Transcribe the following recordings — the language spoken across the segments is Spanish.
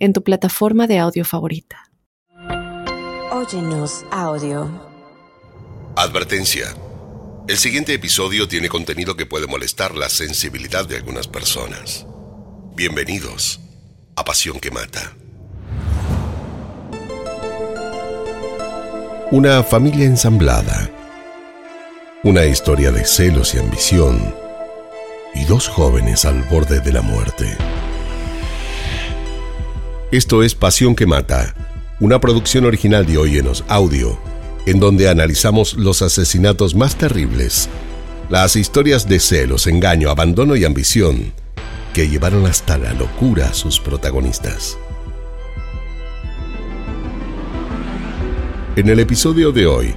en tu plataforma de audio favorita. Óyenos audio. Advertencia. El siguiente episodio tiene contenido que puede molestar la sensibilidad de algunas personas. Bienvenidos a Pasión que Mata. Una familia ensamblada. Una historia de celos y ambición. Y dos jóvenes al borde de la muerte. Esto es Pasión que Mata, una producción original de Oyenos Audio, en donde analizamos los asesinatos más terribles, las historias de celos, engaño, abandono y ambición que llevaron hasta la locura a sus protagonistas. En el episodio de hoy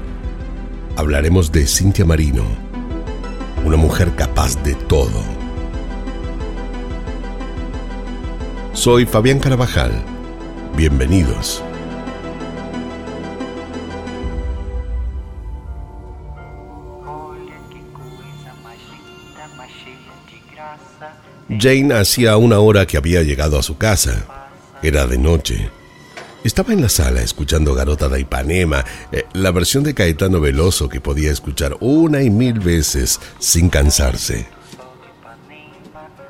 hablaremos de Cintia Marino, una mujer capaz de todo Soy Fabián Carabajal. Bienvenidos. Jane hacía una hora que había llegado a su casa. Era de noche. Estaba en la sala escuchando Garota de Ipanema, eh, la versión de Caetano Veloso que podía escuchar una y mil veces sin cansarse.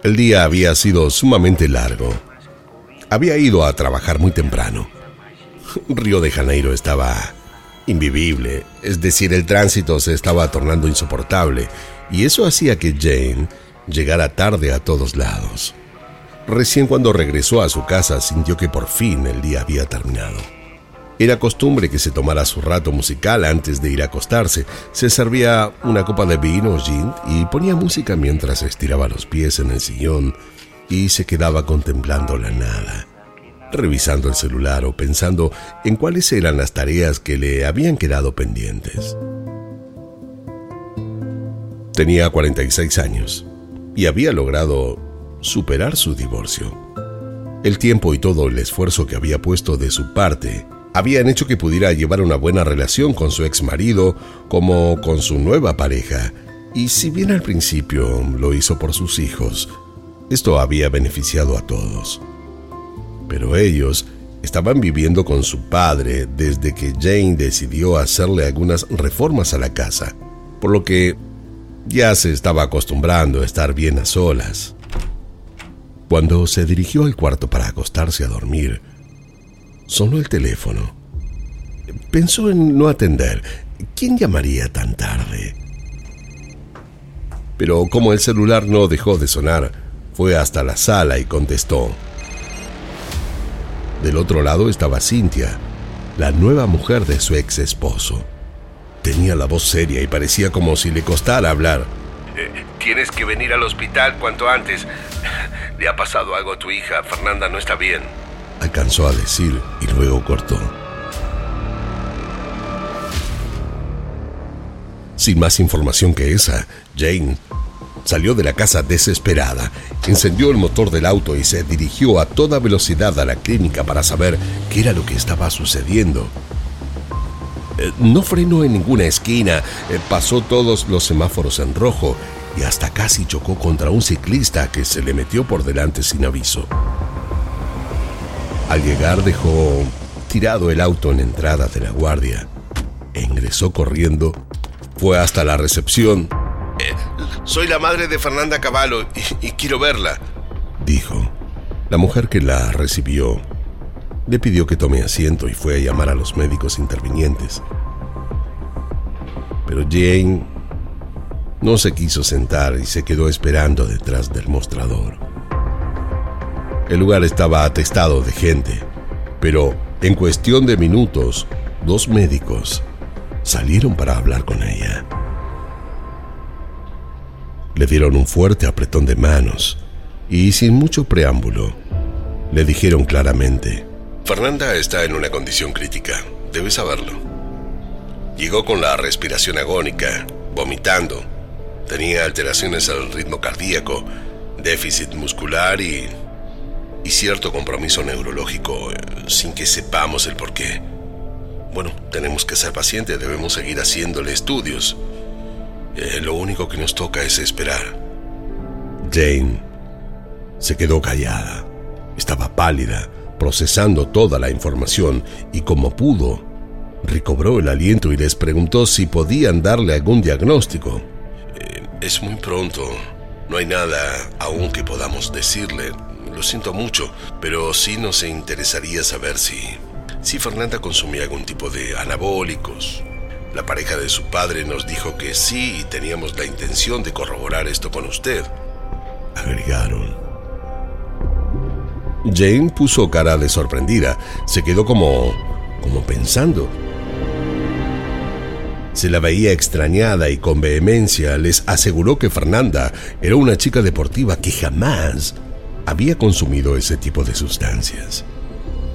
El día había sido sumamente largo había ido a trabajar muy temprano. Río de Janeiro estaba invivible, es decir, el tránsito se estaba tornando insoportable, y eso hacía que Jane llegara tarde a todos lados. Recién cuando regresó a su casa sintió que por fin el día había terminado. Era costumbre que se tomara su rato musical antes de ir a acostarse. Se servía una copa de vino o gin y ponía música mientras estiraba los pies en el sillón y se quedaba contemplando la nada, revisando el celular o pensando en cuáles eran las tareas que le habían quedado pendientes. Tenía 46 años y había logrado superar su divorcio. El tiempo y todo el esfuerzo que había puesto de su parte habían hecho que pudiera llevar una buena relación con su ex marido como con su nueva pareja, y si bien al principio lo hizo por sus hijos, esto había beneficiado a todos. Pero ellos estaban viviendo con su padre desde que Jane decidió hacerle algunas reformas a la casa, por lo que ya se estaba acostumbrando a estar bien a solas. Cuando se dirigió al cuarto para acostarse a dormir, sonó el teléfono. Pensó en no atender. ¿Quién llamaría tan tarde? Pero como el celular no dejó de sonar, fue hasta la sala y contestó. Del otro lado estaba Cintia, la nueva mujer de su ex esposo. Tenía la voz seria y parecía como si le costara hablar. Eh, tienes que venir al hospital cuanto antes. Le ha pasado algo a tu hija. Fernanda no está bien. Alcanzó a decir y luego cortó. Sin más información que esa, Jane Salió de la casa desesperada, encendió el motor del auto y se dirigió a toda velocidad a la clínica para saber qué era lo que estaba sucediendo. Eh, no frenó en ninguna esquina, eh, pasó todos los semáforos en rojo y hasta casi chocó contra un ciclista que se le metió por delante sin aviso. Al llegar dejó tirado el auto en entrada de la guardia e ingresó corriendo. Fue hasta la recepción soy la madre de Fernanda Cavallo y, quiero verla, dijo. La mujer que la recibió le pidió que tome asiento y fue a llamar a los médicos intervinientes. Pero Jane no se quiso sentar y se quedó esperando detrás del mostrador. El lugar estaba atestado de gente, pero en cuestión de minutos, dos médicos salieron para hablar con ella. Le dieron un fuerte apretón de manos y sin mucho preámbulo, le dijeron claramente Fernanda está en una condición crítica, debes saberlo. Llegó con la respiración agónica, vomitando. Tenía alteraciones al ritmo cardíaco, déficit muscular y, y cierto compromiso neurológico, eh, sin que sepamos el por qué. Bueno, tenemos que ser pacientes, debemos seguir haciéndole estudios. Eh, lo único que nos toca es esperar. Jane se quedó callada. Estaba pálida, procesando toda la información y como pudo, recobró el aliento y les preguntó si podían darle algún diagnóstico. Eh, es muy pronto. No hay nada aún que podamos decirle. Lo siento mucho, pero sí nos interesaría saber si si Fernanda consumía algún tipo de anabólicos. La pareja de su padre nos dijo que sí y teníamos la intención de corroborar esto con usted. Agregaron. Jane puso cara de sorprendida. Se quedó como... como pensando. Se la veía extrañada y con vehemencia les aseguró que Fernanda era una chica deportiva que jamás había consumido ese tipo de sustancias.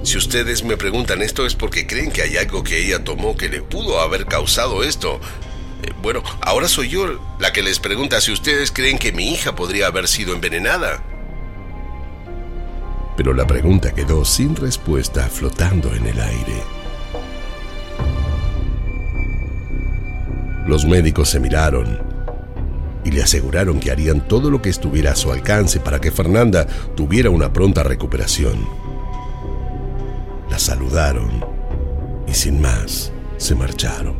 Si ustedes me preguntan esto es porque creen que hay algo que ella tomó que le pudo haber causado esto. Eh, bueno, ahora soy yo la que les pregunta si ustedes creen que mi hija podría haber sido envenenada. Pero la pregunta quedó sin respuesta flotando en el aire. Los médicos se miraron y le aseguraron que harían todo lo que estuviera a su alcance para que Fernanda tuviera una pronta recuperación la saludaron y sin más se marcharon.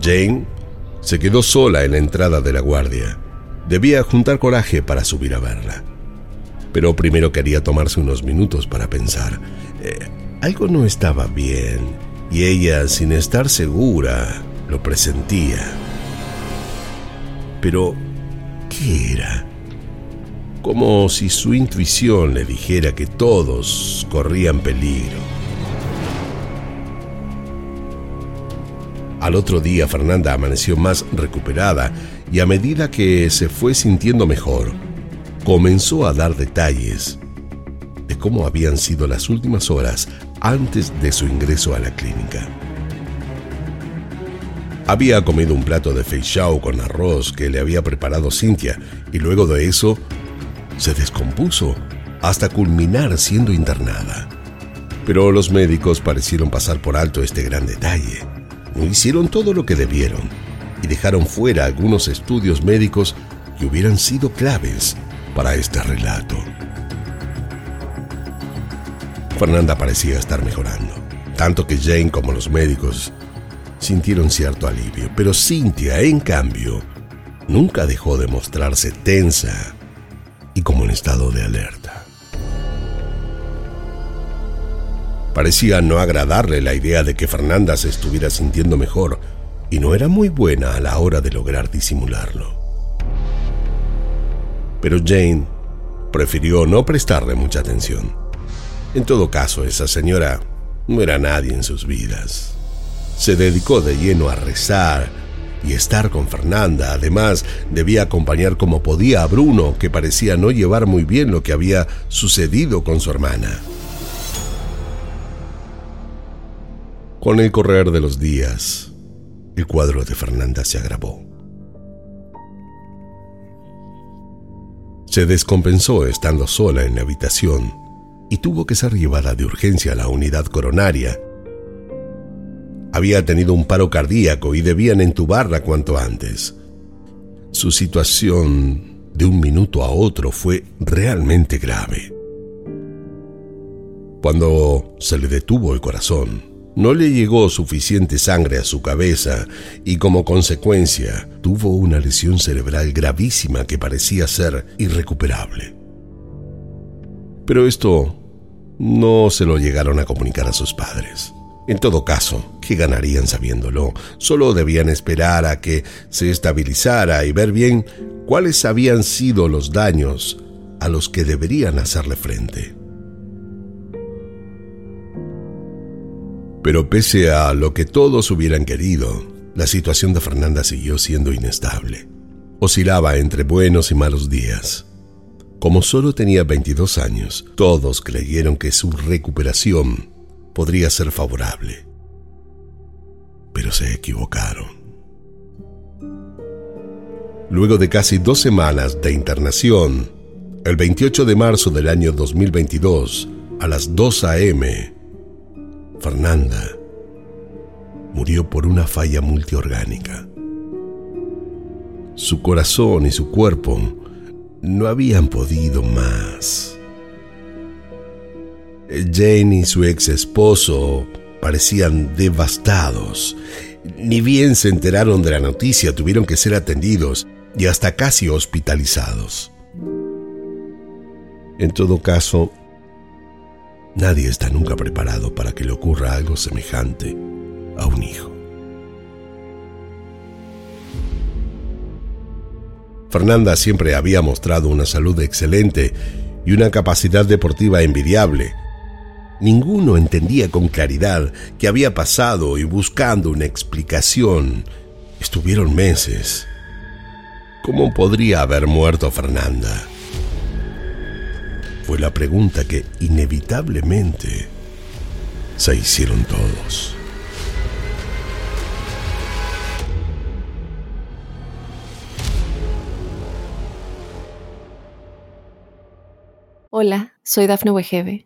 Jane se quedó sola en la entrada de la guardia. Debía juntar coraje para subir a verla. Pero primero quería tomarse unos minutos para pensar. Eh, algo no estaba bien y ella, sin estar segura, lo presentía. Pero, ¿qué era? Como si su intuición le dijera que todos corrían peligro. Al otro día Fernanda amaneció más recuperada y a medida que se fue sintiendo mejor, comenzó a dar detalles de cómo habían sido las últimas horas antes de su ingreso a la clínica. Había comido un plato de feijoa con arroz que le había preparado Cynthia y luego de eso se descompuso hasta culminar siendo internada. Pero los médicos parecieron pasar por alto este gran detalle. No hicieron todo lo que debieron y dejaron fuera algunos estudios médicos que hubieran sido claves para este relato. Fernanda parecía estar mejorando, tanto que Jane como los médicos sintieron cierto alivio, pero Cynthia, en cambio, nunca dejó de mostrarse tensa y como en estado de alerta. Parecía no agradarle la idea de que Fernanda se estuviera sintiendo mejor y no era muy buena a la hora de lograr disimularlo. Pero Jane prefirió no prestarle mucha atención. En todo caso, esa señora no era nadie en sus vidas. Se dedicó de lleno a rezar y estar con Fernanda. Además, debía acompañar como podía a Bruno, que parecía no llevar muy bien lo que había sucedido con su hermana. Con el correr de los días, el cuadro de Fernanda se agravó. Se descompensó estando sola en la habitación y tuvo que ser llevada de urgencia a la unidad coronaria, había tenido un paro cardíaco y debían entubarla cuanto antes. Su situación de un minuto a otro fue realmente grave. Cuando se le detuvo el corazón, no le llegó suficiente sangre a su cabeza y como consecuencia tuvo una lesión cerebral gravísima que parecía ser irrecuperable. Pero esto no se lo llegaron a comunicar a sus padres. En todo caso, ¿qué ganarían sabiéndolo? Solo debían esperar a que se estabilizara y ver bien cuáles habían sido los daños a los que deberían hacerle frente. Pero pese a lo que todos hubieran querido, la situación de Fernanda siguió siendo inestable. Oscilaba entre buenos y malos días. Como solo tenía 22 años, todos creyeron que su recuperación podría ser favorable. Pero se equivocaron. Luego de casi dos semanas de internación, el 28 de marzo del año 2022, a las 2 a.m., Fernanda murió por una falla multiorgánica. Su corazón y su cuerpo no habían podido más. Jane y su ex esposo parecían devastados. Ni bien se enteraron de la noticia, tuvieron que ser atendidos y hasta casi hospitalizados. En todo caso, nadie está nunca preparado para que le ocurra algo semejante a un hijo. Fernanda siempre había mostrado una salud excelente y una capacidad deportiva envidiable. Ninguno entendía con claridad qué había pasado y buscando una explicación, estuvieron meses. ¿Cómo podría haber muerto Fernanda? Fue la pregunta que inevitablemente se hicieron todos. Hola, soy Dafne Wegebe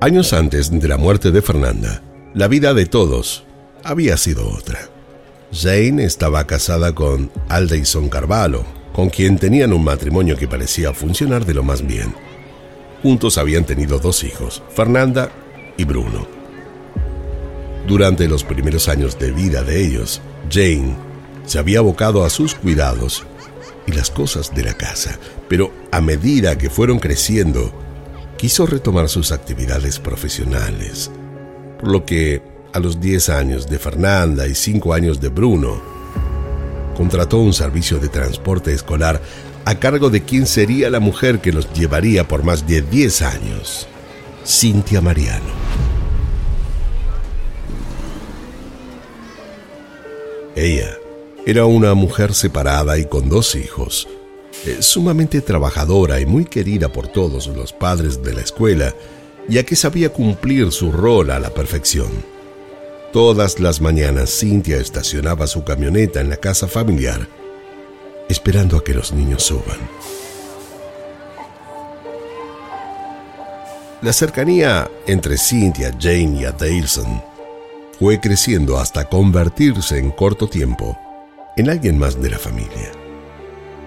Años antes de la muerte de Fernanda, la vida de todos había sido otra. Jane estaba casada con Aldeison Carvalho, con quien tenían un matrimonio que parecía funcionar de lo más bien. Juntos habían tenido dos hijos, Fernanda y Bruno. Durante los primeros años de vida de ellos, Jane se había abocado a sus cuidados y las cosas de la casa, pero a medida que fueron creciendo, quiso retomar sus actividades profesionales, por lo que a los 10 años de Fernanda y 5 años de Bruno, contrató un servicio de transporte escolar a cargo de quien sería la mujer que los llevaría por más de 10 años, Cintia Mariano. Ella era una mujer separada y con dos hijos, eh, sumamente trabajadora y muy querida por todos los padres de la escuela, ya que sabía cumplir su rol a la perfección. Todas las mañanas Cintia estacionaba su camioneta en la casa familiar, esperando a que los niños suban. La cercanía entre Cynthia, Jane y Adelson fue creciendo hasta convertirse en corto tiempo en alguien más de la familia.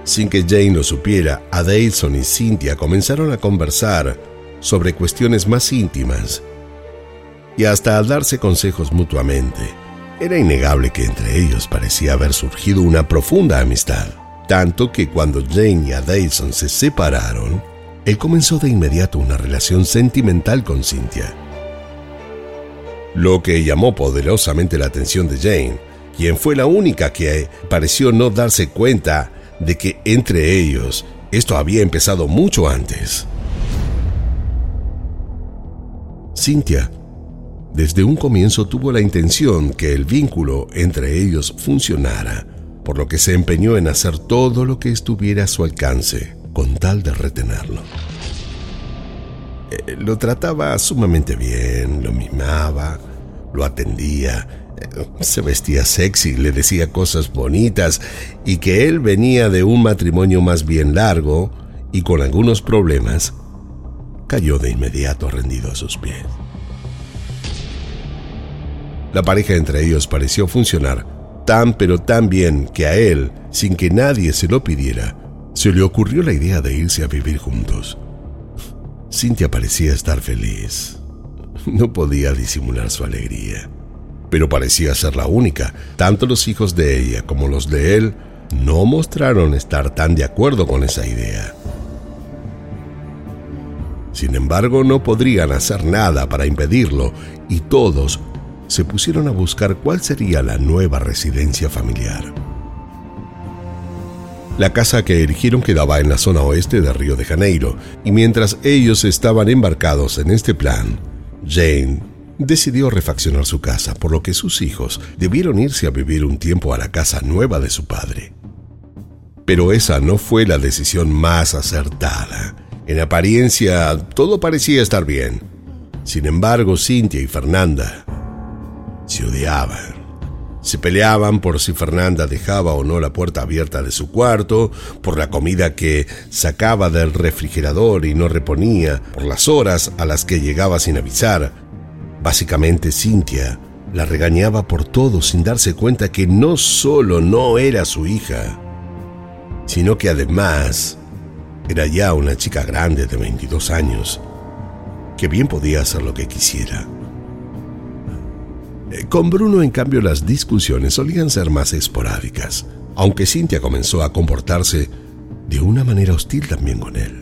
Sin que Jane lo supiera, Adelson y Cynthia comenzaron a conversar sobre cuestiones más íntimas y hasta a darse consejos mutuamente. Era innegable que entre ellos parecía haber surgido una profunda amistad, tanto que cuando Jane y Adelson se separaron, él comenzó de inmediato una relación sentimental con Cynthia. Lo que llamó poderosamente la atención de Jane quien fue la única que pareció no darse cuenta de que entre ellos esto había empezado mucho antes. Cynthia, desde un comienzo tuvo la intención que el vínculo entre ellos funcionara, por lo que se empeñó en hacer todo lo que estuviera a su alcance con tal de retenerlo. Eh, lo trataba sumamente bien, lo mimaba, lo atendía, se vestía sexy, le decía cosas bonitas y que él venía de un matrimonio más bien largo y con algunos problemas, cayó de inmediato rendido a sus pies. La pareja entre ellos pareció funcionar tan pero tan bien que a él, sin que nadie se lo pidiera, se le ocurrió la idea de irse a vivir juntos. Cintia parecía estar feliz. No podía disimular su alegría pero parecía ser la única. Tanto los hijos de ella como los de él no mostraron estar tan de acuerdo con esa idea. Sin embargo, no podrían hacer nada para impedirlo y todos se pusieron a buscar cuál sería la nueva residencia familiar. La casa que eligieron quedaba en la zona oeste de Río de Janeiro, y mientras ellos estaban embarcados en este plan, Jane decidió refaccionar su casa, por lo que sus hijos debieron irse a vivir un tiempo a la casa nueva de su padre. Pero esa no fue la decisión más acertada. En apariencia, todo parecía estar bien. Sin embargo, Cintia y Fernanda se odiaban. Se peleaban por si Fernanda dejaba o no la puerta abierta de su cuarto, por la comida que sacaba del refrigerador y no reponía, por las horas a las que llegaba sin avisar. Básicamente Cintia la regañaba por todo sin darse cuenta que no solo no era su hija, sino que además era ya una chica grande de 22 años, que bien podía hacer lo que quisiera. Eh, con Bruno, en cambio, las discusiones solían ser más esporádicas, aunque Cintia comenzó a comportarse de una manera hostil también con él.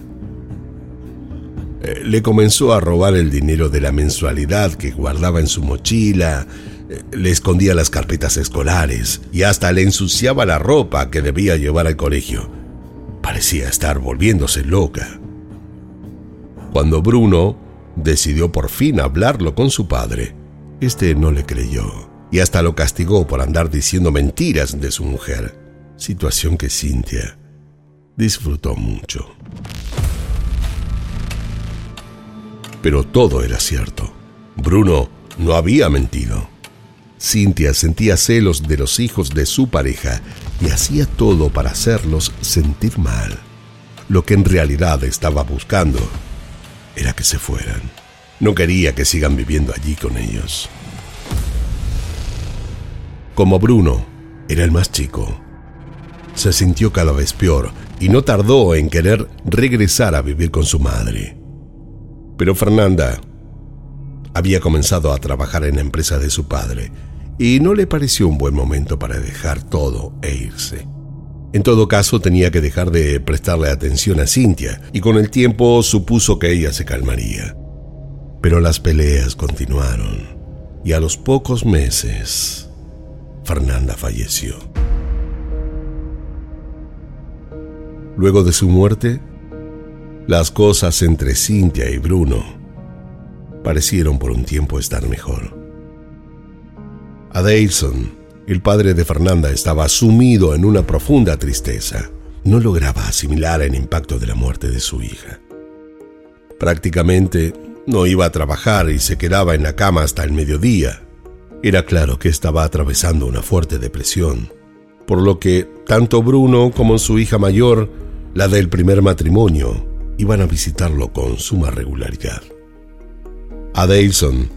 Eh, le comenzó a robar el dinero de la mensualidad que guardaba en su mochila, eh, le escondía las carpetas escolares y hasta le ensuciaba la ropa que debía llevar al colegio. Parecía estar volviéndose loca. Cuando Bruno decidió por fin hablarlo con su padre, este no le creyó y hasta lo castigó por andar diciendo mentiras de su mujer, situación que Cintia disfrutó mucho. Pero todo era cierto. Bruno no había mentido. Cintia sentía celos de los hijos de su pareja y hacía todo para hacerlos sentir mal. Lo que en realidad estaba buscando era que se fueran. No quería que sigan viviendo allí con ellos. Como Bruno era el más chico, se sintió cada vez peor y no tardó en querer regresar a vivir con su madre. Pero Fernanda había comenzado a trabajar en la empresa de su padre y no le pareció un buen momento para dejar todo e irse. En todo caso, tenía que dejar de prestarle atención a Cintia y con el tiempo supuso que ella se calmaría. Pero las peleas continuaron y a los pocos meses Fernanda falleció. Luego de su muerte, las cosas entre Cintia y Bruno parecieron por un tiempo estar mejor. Adelson, el padre de Fernanda, estaba sumido en una profunda tristeza. No lograba asimilar el impacto de la muerte de su hija. Prácticamente no iba a trabajar y se quedaba en la cama hasta el mediodía. Era claro que estaba atravesando una fuerte depresión, por lo que tanto Bruno como su hija mayor, la del primer matrimonio, iban a visitarlo con suma regularidad. Adelson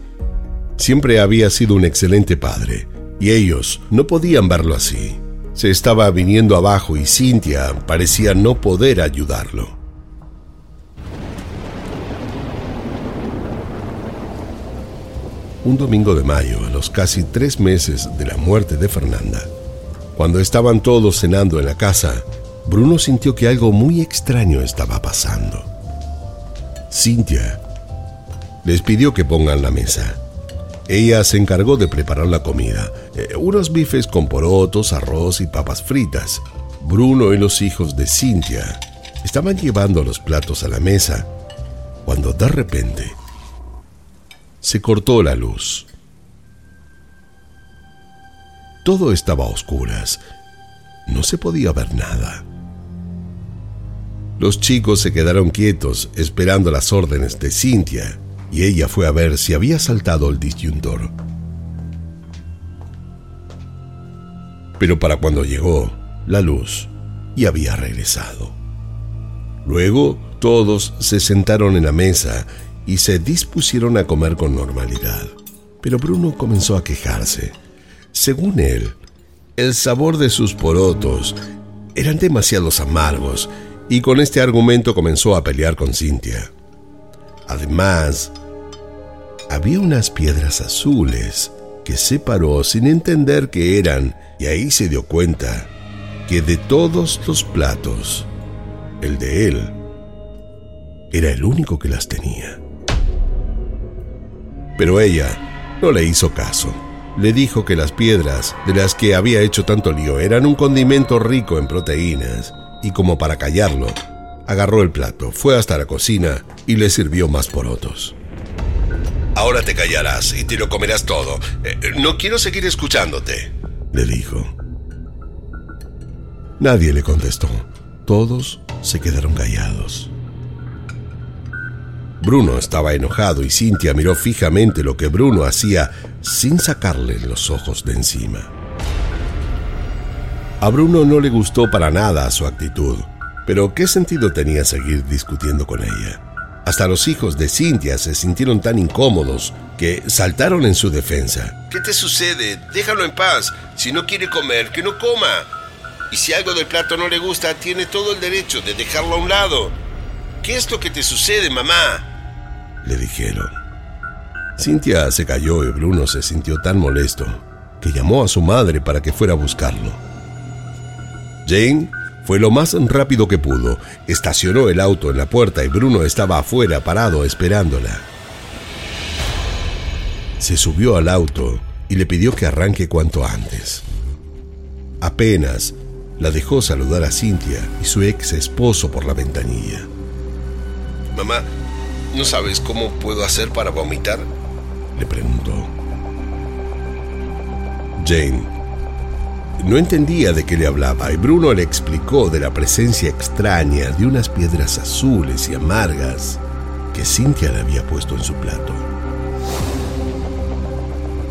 siempre había sido un excelente padre, y ellos no podían verlo así. Se estaba viniendo abajo y Cynthia parecía no poder ayudarlo. Un domingo de mayo, a los casi tres meses de la muerte de Fernanda, cuando estaban todos cenando en la casa, Bruno sintió que algo muy extraño estaba pasando. Cynthia les pidió que pongan la mesa. Ella se encargó de preparar la comida, eh, unos bifes con porotos, arroz y papas fritas. Bruno y los hijos de Cynthia estaban llevando los platos a la mesa cuando de repente se cortó la luz. Todo estaba a oscuras. No se podía ver nada. Los chicos se quedaron quietos esperando las órdenes de Cintia y ella fue a ver si había saltado el disyuntor. Pero para cuando llegó, la luz ya había regresado. Luego todos se sentaron en la mesa y se dispusieron a comer con normalidad. Pero Bruno comenzó a quejarse. Según él, el sabor de sus porotos eran demasiados amargos y con este argumento comenzó a pelear con Cintia. Además, había unas piedras azules que separó sin entender qué eran y ahí se dio cuenta que de todos los platos, el de él era el único que las tenía. Pero ella no le hizo caso. Le dijo que las piedras de las que había hecho tanto lío eran un condimento rico en proteínas y como para callarlo, agarró el plato, fue hasta la cocina y le sirvió más porotos. Ahora te callarás y te lo comerás todo. Eh, no quiero seguir escuchándote, le dijo. Nadie le contestó. Todos se quedaron callados. Bruno estaba enojado y Cintia miró fijamente lo que Bruno hacía sin sacarle los ojos de encima. A Bruno no le gustó para nada su actitud, pero ¿qué sentido tenía seguir discutiendo con ella? Hasta los hijos de Cintia se sintieron tan incómodos que saltaron en su defensa. ¿Qué te sucede? Déjalo en paz. Si no quiere comer, que no coma. Y si algo del plato no le gusta, tiene todo el derecho de dejarlo a un lado. ¿Qué es lo que te sucede, mamá? le dijeron. Cintia se cayó y Bruno se sintió tan molesto que llamó a su madre para que fuera a buscarlo. Jane fue lo más rápido que pudo, estacionó el auto en la puerta y Bruno estaba afuera parado esperándola. Se subió al auto y le pidió que arranque cuanto antes. Apenas la dejó saludar a Cintia y su ex esposo por la ventanilla. Mamá, ¿No sabes cómo puedo hacer para vomitar? Le preguntó. Jane no entendía de qué le hablaba y Bruno le explicó de la presencia extraña de unas piedras azules y amargas que Cynthia le había puesto en su plato.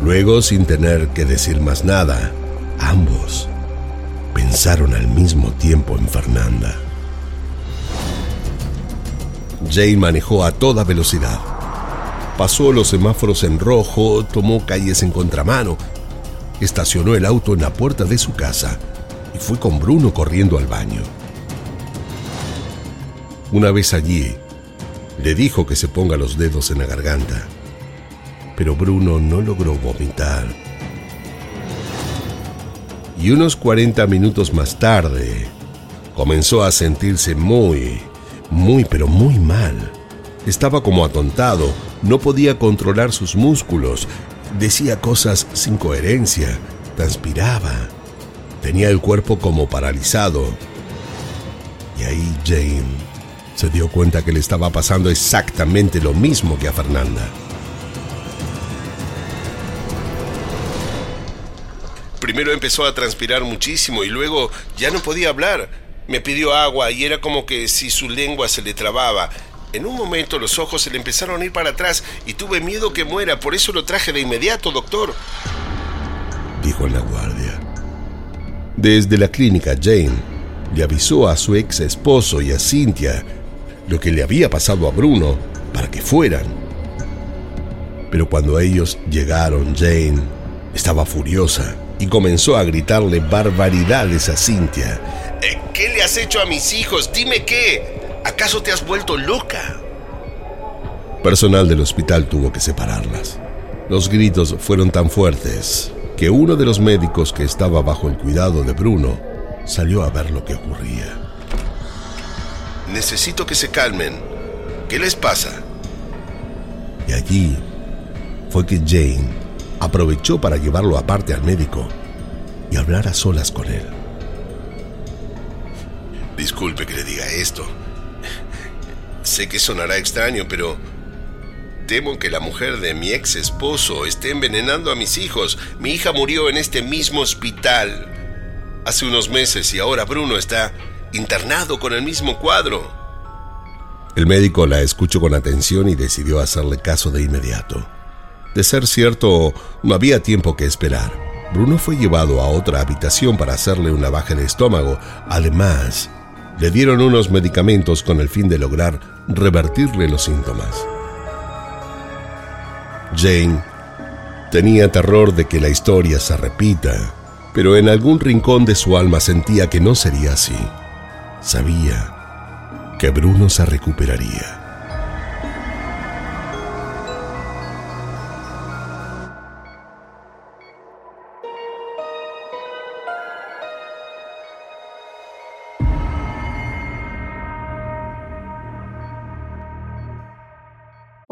Luego, sin tener que decir más nada, ambos pensaron al mismo tiempo en Fernanda. Jane manejó a toda velocidad. Pasó los semáforos en rojo, tomó calles en contramano, estacionó el auto en la puerta de su casa y fue con Bruno corriendo al baño. Una vez allí, le dijo que se ponga los dedos en la garganta, pero Bruno no logró vomitar. Y unos 40 minutos más tarde, comenzó a sentirse muy, muy pero muy mal. Estaba como atontado, no podía controlar sus músculos, decía cosas sin coherencia, transpiraba, tenía el cuerpo como paralizado. Y ahí Jane se dio cuenta que le estaba pasando exactamente lo mismo que a Fernanda. Primero empezó a transpirar muchísimo y luego ya no podía hablar. Me pidió agua y era como que si su lengua se le trababa. En un momento los ojos se le empezaron a ir para atrás y tuve miedo que muera, por eso lo traje de inmediato, doctor. Dijo la guardia. Desde la clínica, Jane le avisó a su ex esposo y a Cynthia lo que le había pasado a Bruno para que fueran. Pero cuando ellos llegaron, Jane estaba furiosa y comenzó a gritarle barbaridades a Cynthia eh, ¿Qué le has hecho a mis hijos? Dime qué. ¿Acaso te has vuelto loca? Personal del hospital tuvo que separarlas. Los gritos fueron tan fuertes que uno de los médicos que estaba bajo el cuidado de Bruno salió a ver lo que ocurría. Necesito que se calmen. ¿Qué les pasa? Y allí fue que Jane aprovechó para llevarlo aparte al médico y hablar a solas con él. Disculpe que le diga esto. Sé que sonará extraño, pero temo que la mujer de mi ex esposo esté envenenando a mis hijos. Mi hija murió en este mismo hospital hace unos meses y ahora Bruno está internado con el mismo cuadro. El médico la escuchó con atención y decidió hacerle caso de inmediato. De ser cierto, no había tiempo que esperar. Bruno fue llevado a otra habitación para hacerle una baja de estómago. Además, le dieron unos medicamentos con el fin de lograr revertirle los síntomas. Jane tenía terror de que la historia se repita, pero en algún rincón de su alma sentía que no sería así. Sabía que Bruno se recuperaría.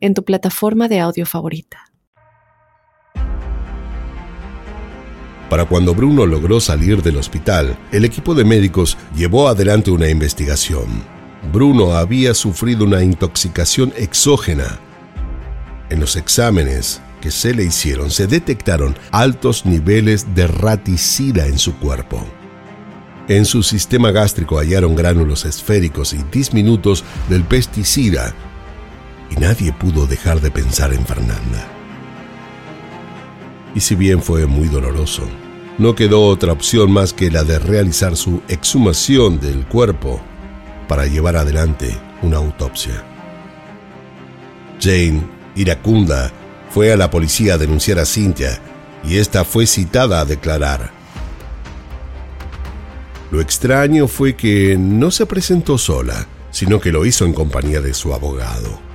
en tu plataforma de audio favorita. Para cuando Bruno logró salir del hospital, el equipo de médicos llevó adelante una investigación. Bruno había sufrido una intoxicación exógena. En los exámenes que se le hicieron se detectaron altos niveles de raticida en su cuerpo. En su sistema gástrico hallaron gránulos esféricos y disminutos del pesticida y nadie pudo dejar de pensar en Fernanda. Y si bien fue muy doloroso, no quedó otra opción más que la de realizar su exhumación del cuerpo para llevar adelante una autopsia. Jane, iracunda, fue a la policía a denunciar a Cynthia y esta fue citada a declarar. Lo extraño fue que no se presentó sola, sino que lo hizo en compañía de su abogado.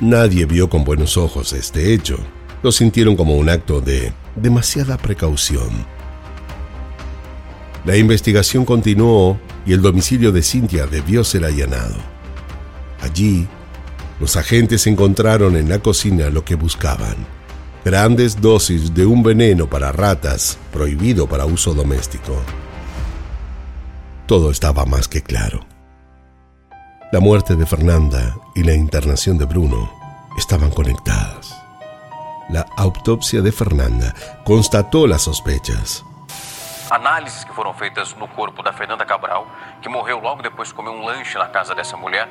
Nadie vio con buenos ojos este hecho. Lo sintieron como un acto de demasiada precaución. La investigación continuó y el domicilio de Cynthia debió ser allanado. Allí, los agentes encontraron en la cocina lo que buscaban. Grandes dosis de un veneno para ratas prohibido para uso doméstico. Todo estaba más que claro. La muerte de Fernanda y la internación de Bruno estaban conectadas. La autopsia de Fernanda constató las sospechas. Análises que foram feitas no corpo da Fernanda Cabral, que morreu logo depois de comer um lanche na casa dessa mulher,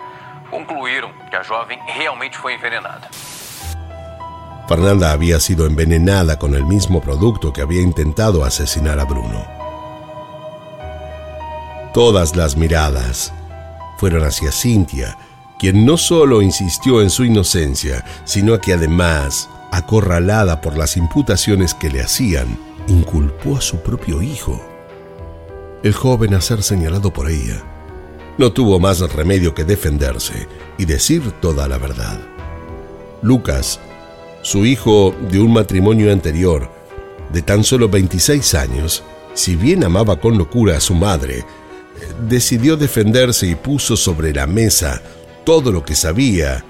concluíram que a jovem realmente foi envenenada. Fernanda había sido envenenada con el mismo producto que había intentado asesinar a Bruno. Todas las miradas fueron hacia Cintia, quien no solo insistió en su inocencia, sino que además, acorralada por las imputaciones que le hacían, inculpó a su propio hijo. El joven a ser señalado por ella no tuvo más remedio que defenderse y decir toda la verdad. Lucas, su hijo de un matrimonio anterior, de tan solo 26 años, si bien amaba con locura a su madre, decidió defenderse y puso sobre la mesa todo lo que sabía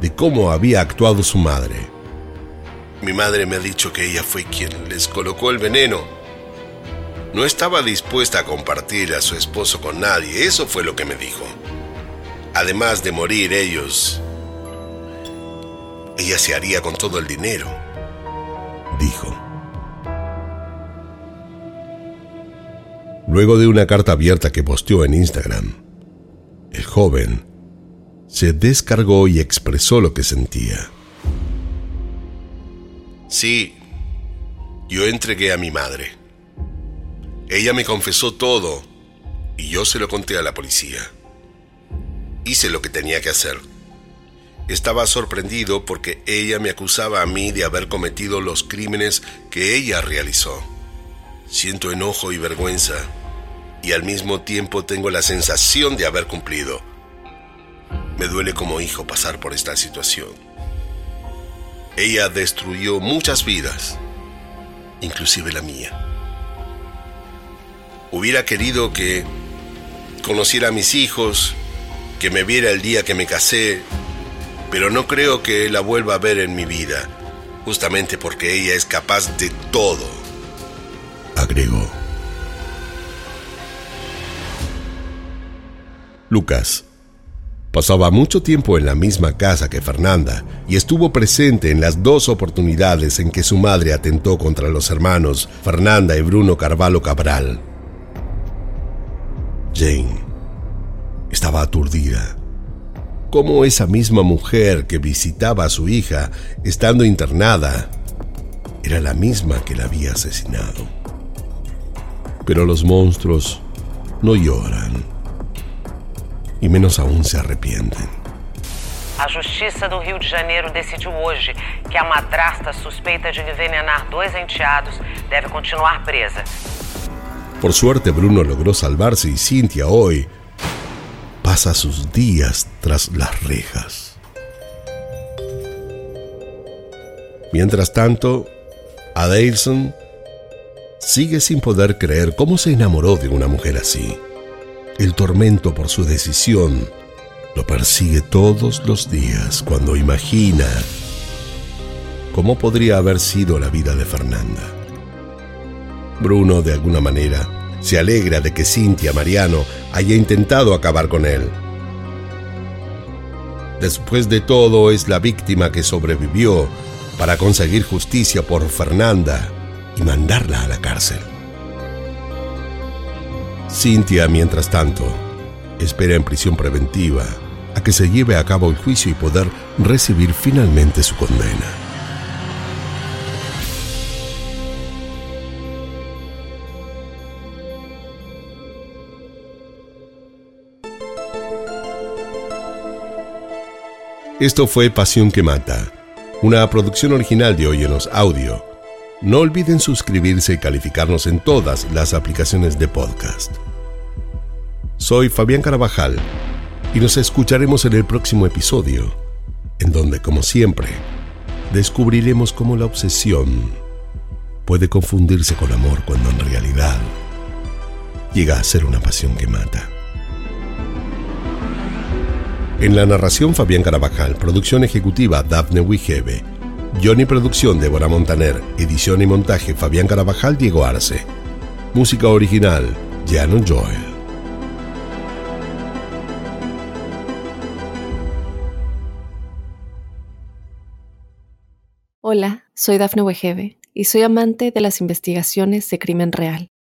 de cómo había actuado su madre. Mi madre me ha dicho que ella fue quien les colocó el veneno. No estaba dispuesta a compartir a su esposo con nadie, eso fue lo que me dijo. Además de morir ellos, ella se haría con todo el dinero, dijo. Luego de una carta abierta que posteó en Instagram, el joven se descargó y expresó lo que sentía. Sí, yo entregué a mi madre. Ella me confesó todo y yo se lo conté a la policía. Hice lo que tenía que hacer. Estaba sorprendido porque ella me acusaba a mí de haber cometido los crímenes que ella realizó. Siento enojo y vergüenza y al mismo tiempo tengo la sensación de haber cumplido. Me duele como hijo pasar por esta situación. Ella destruyó muchas vidas, inclusive la mía. Hubiera querido que conociera a mis hijos, que me viera el día que me casé, pero no creo que la vuelva a ver en mi vida, justamente porque ella es capaz de todo, agregó. Lucas. Pasaba mucho tiempo en la misma casa que Fernanda y estuvo presente en las dos oportunidades en que su madre atentó contra los hermanos Fernanda y Bruno Carvalho Cabral. Jane estaba aturdida. ¿Cómo esa misma mujer que visitaba a su hija estando internada era la misma que la había asesinado? Pero los monstruos no lloran y menos aún se arrepienten. A Justiça do Rio de Janeiro decidiu hoje que a madrasta suspeita de envenenar dois enteados deve continuar presa. Por suerte, Bruno logró salvarse y Cynthia hoy pasa sus días tras las rejas. Mientras tanto, Adelson sigue sin poder creer cómo se enamoró de una mujer así. El tormento por su decisión lo persigue todos los días cuando imagina cómo podría haber sido la vida de Fernanda. Bruno, de alguna manera, se alegra de que Cintia Mariano haya intentado acabar con él. Después de todo, es la víctima que sobrevivió para conseguir justicia por Fernanda y mandarla a la cárcel. Cintia, mientras tanto, espera en prisión preventiva a que se lleve a cabo el juicio y poder recibir finalmente su condena. Esto fue Pasión que Mata, una producción original de Óyenos Audio. No olviden suscribirse y calificarnos en todas las aplicaciones de podcast. Soy Fabián Carabajal y nos escucharemos en el próximo episodio, en donde, como siempre, descubriremos cómo la obsesión puede confundirse con amor cuando en realidad llega a ser una pasión que mata. En la narración Fabián Carabajal, producción ejecutiva Daphne Wigebe, Johnny Producción Débora Montaner, edición y montaje Fabián Carabajal Diego Arce, música original Janon Joel. Hola, soy Dafne Wegebe y soy amante de las investigaciones de crimen real.